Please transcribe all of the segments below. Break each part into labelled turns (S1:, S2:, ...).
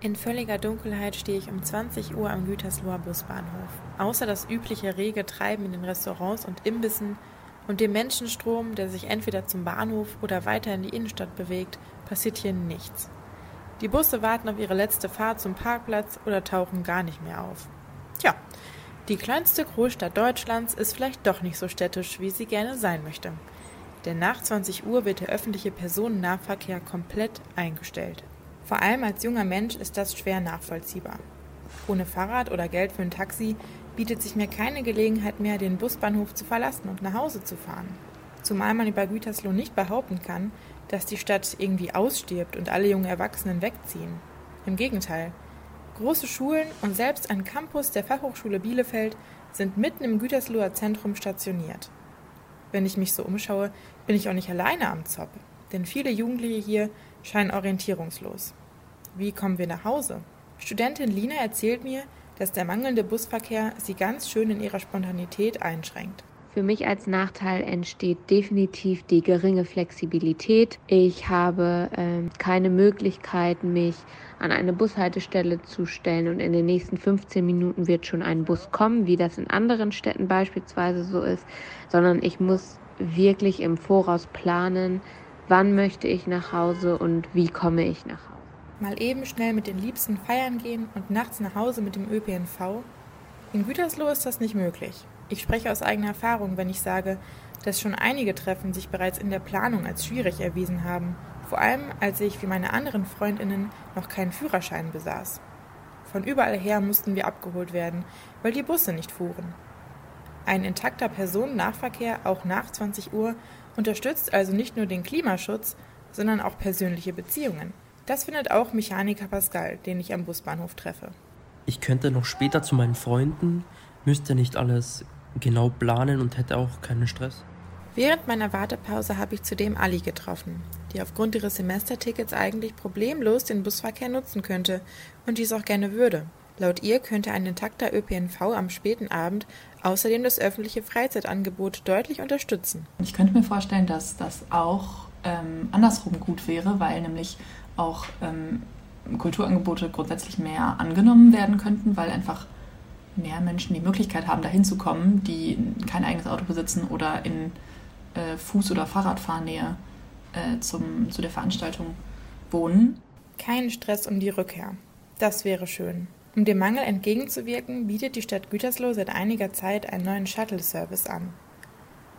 S1: In völliger Dunkelheit stehe ich um 20 Uhr am Gütersloher Busbahnhof. Außer das übliche rege Treiben in den Restaurants und Imbissen und dem Menschenstrom, der sich entweder zum Bahnhof oder weiter in die Innenstadt bewegt, passiert hier nichts. Die Busse warten auf ihre letzte Fahrt zum Parkplatz oder tauchen gar nicht mehr auf. Tja, die kleinste Großstadt Deutschlands ist vielleicht doch nicht so städtisch, wie sie gerne sein möchte. Denn nach 20 Uhr wird der öffentliche Personennahverkehr komplett eingestellt. Vor allem als junger Mensch ist das schwer nachvollziehbar. Ohne Fahrrad oder Geld für ein Taxi bietet sich mir keine Gelegenheit mehr, den Busbahnhof zu verlassen und nach Hause zu fahren. Zumal man über Gütersloh nicht behaupten kann, dass die Stadt irgendwie ausstirbt und alle jungen Erwachsenen wegziehen. Im Gegenteil. Große Schulen und selbst ein Campus der Fachhochschule Bielefeld sind mitten im Gütersloher Zentrum stationiert. Wenn ich mich so umschaue, bin ich auch nicht alleine am Zopp, denn viele Jugendliche hier scheinen orientierungslos. Wie kommen wir nach Hause? Studentin Lina erzählt mir, dass der mangelnde Busverkehr sie ganz schön in ihrer Spontanität einschränkt.
S2: Für mich als Nachteil entsteht definitiv die geringe Flexibilität. Ich habe äh, keine Möglichkeit, mich an eine Bushaltestelle zu stellen und in den nächsten 15 Minuten wird schon ein Bus kommen, wie das in anderen Städten beispielsweise so ist, sondern ich muss wirklich im Voraus planen, wann möchte ich nach Hause und wie komme ich nach Hause.
S1: Mal eben schnell mit den Liebsten feiern gehen und nachts nach Hause mit dem ÖPNV? In Gütersloh ist das nicht möglich. Ich spreche aus eigener Erfahrung, wenn ich sage, dass schon einige Treffen sich bereits in der Planung als schwierig erwiesen haben, vor allem als ich wie meine anderen Freundinnen noch keinen Führerschein besaß. Von überall her mussten wir abgeholt werden, weil die Busse nicht fuhren. Ein intakter Personennahverkehr auch nach 20 Uhr unterstützt also nicht nur den Klimaschutz, sondern auch persönliche Beziehungen. Das findet auch Mechaniker Pascal, den ich am Busbahnhof treffe.
S3: Ich könnte noch später zu meinen Freunden, müsste nicht alles genau planen und hätte auch keinen Stress.
S1: Während meiner Wartepause habe ich zudem Ali getroffen, die aufgrund ihres Semestertickets eigentlich problemlos den Busverkehr nutzen könnte und dies auch gerne würde. Laut ihr könnte ein intakter ÖPNV am späten Abend außerdem das öffentliche Freizeitangebot deutlich unterstützen.
S4: Ich könnte mir vorstellen, dass das auch ähm, andersrum gut wäre, weil nämlich auch ähm, Kulturangebote grundsätzlich mehr angenommen werden könnten, weil einfach mehr Menschen die Möglichkeit haben, dahin zu kommen, die kein eigenes Auto besitzen oder in äh, Fuß- oder Fahrradfahrnähe äh, zum, zu der Veranstaltung wohnen.
S1: Kein Stress um die Rückkehr. Das wäre schön. Um dem Mangel entgegenzuwirken, bietet die Stadt Gütersloh seit einiger Zeit einen neuen Shuttle-Service an.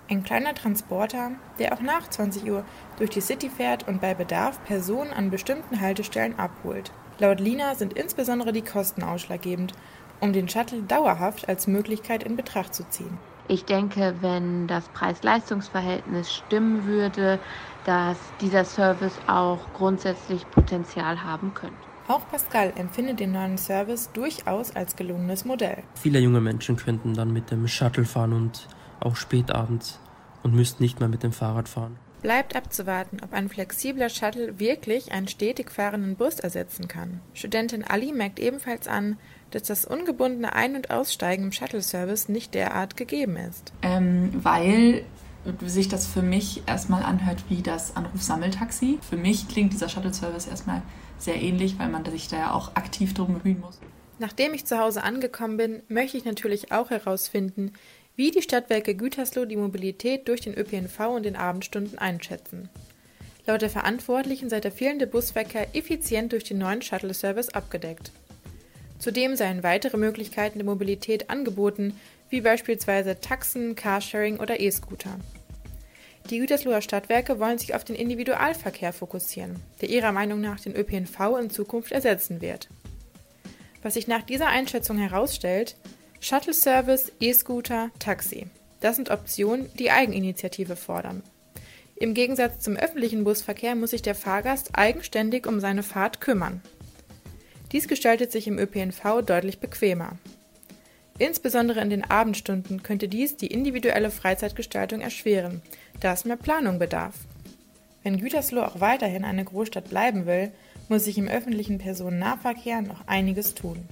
S1: Ein kleiner Transporter, der auch nach 20 Uhr durch die City fährt und bei Bedarf Personen an bestimmten Haltestellen abholt. Laut Lina sind insbesondere die Kosten ausschlaggebend, um den Shuttle dauerhaft als Möglichkeit in Betracht zu ziehen.
S2: Ich denke, wenn das Preis-Leistungs-Verhältnis stimmen würde, dass dieser Service auch grundsätzlich Potenzial haben könnte.
S1: Auch Pascal empfindet den neuen Service durchaus als gelungenes Modell.
S3: Viele junge Menschen könnten dann mit dem Shuttle fahren und auch spät abends und müssten nicht mehr mit dem Fahrrad fahren.
S1: Bleibt abzuwarten, ob ein flexibler Shuttle wirklich einen stetig fahrenden Bus ersetzen kann. Studentin Ali merkt ebenfalls an, dass das ungebundene Ein- und Aussteigen im Shuttle-Service nicht derart gegeben ist.
S4: Ähm, weil sich das für mich erstmal anhört wie das Anrufsammeltaxi. Für mich klingt dieser Shuttle-Service erstmal sehr ähnlich, weil man sich da ja auch aktiv drum bemühen muss.
S1: Nachdem ich zu Hause angekommen bin, möchte ich natürlich auch herausfinden, wie die Stadtwerke Gütersloh die Mobilität durch den ÖPNV und den Abendstunden einschätzen. Laut der Verantwortlichen sei der fehlende Busverkehr effizient durch den neuen Shuttle-Service abgedeckt. Zudem seien weitere Möglichkeiten der Mobilität angeboten, wie beispielsweise Taxen, Carsharing oder E-Scooter. Die Gütersloher Stadtwerke wollen sich auf den Individualverkehr fokussieren, der ihrer Meinung nach den ÖPNV in Zukunft ersetzen wird. Was sich nach dieser Einschätzung herausstellt, Shuttle-Service, E-Scooter, Taxi. Das sind Optionen, die Eigeninitiative fordern. Im Gegensatz zum öffentlichen Busverkehr muss sich der Fahrgast eigenständig um seine Fahrt kümmern. Dies gestaltet sich im ÖPNV deutlich bequemer. Insbesondere in den Abendstunden könnte dies die individuelle Freizeitgestaltung erschweren, da es mehr Planung bedarf. Wenn Gütersloh auch weiterhin eine Großstadt bleiben will, muss sich im öffentlichen Personennahverkehr noch einiges tun.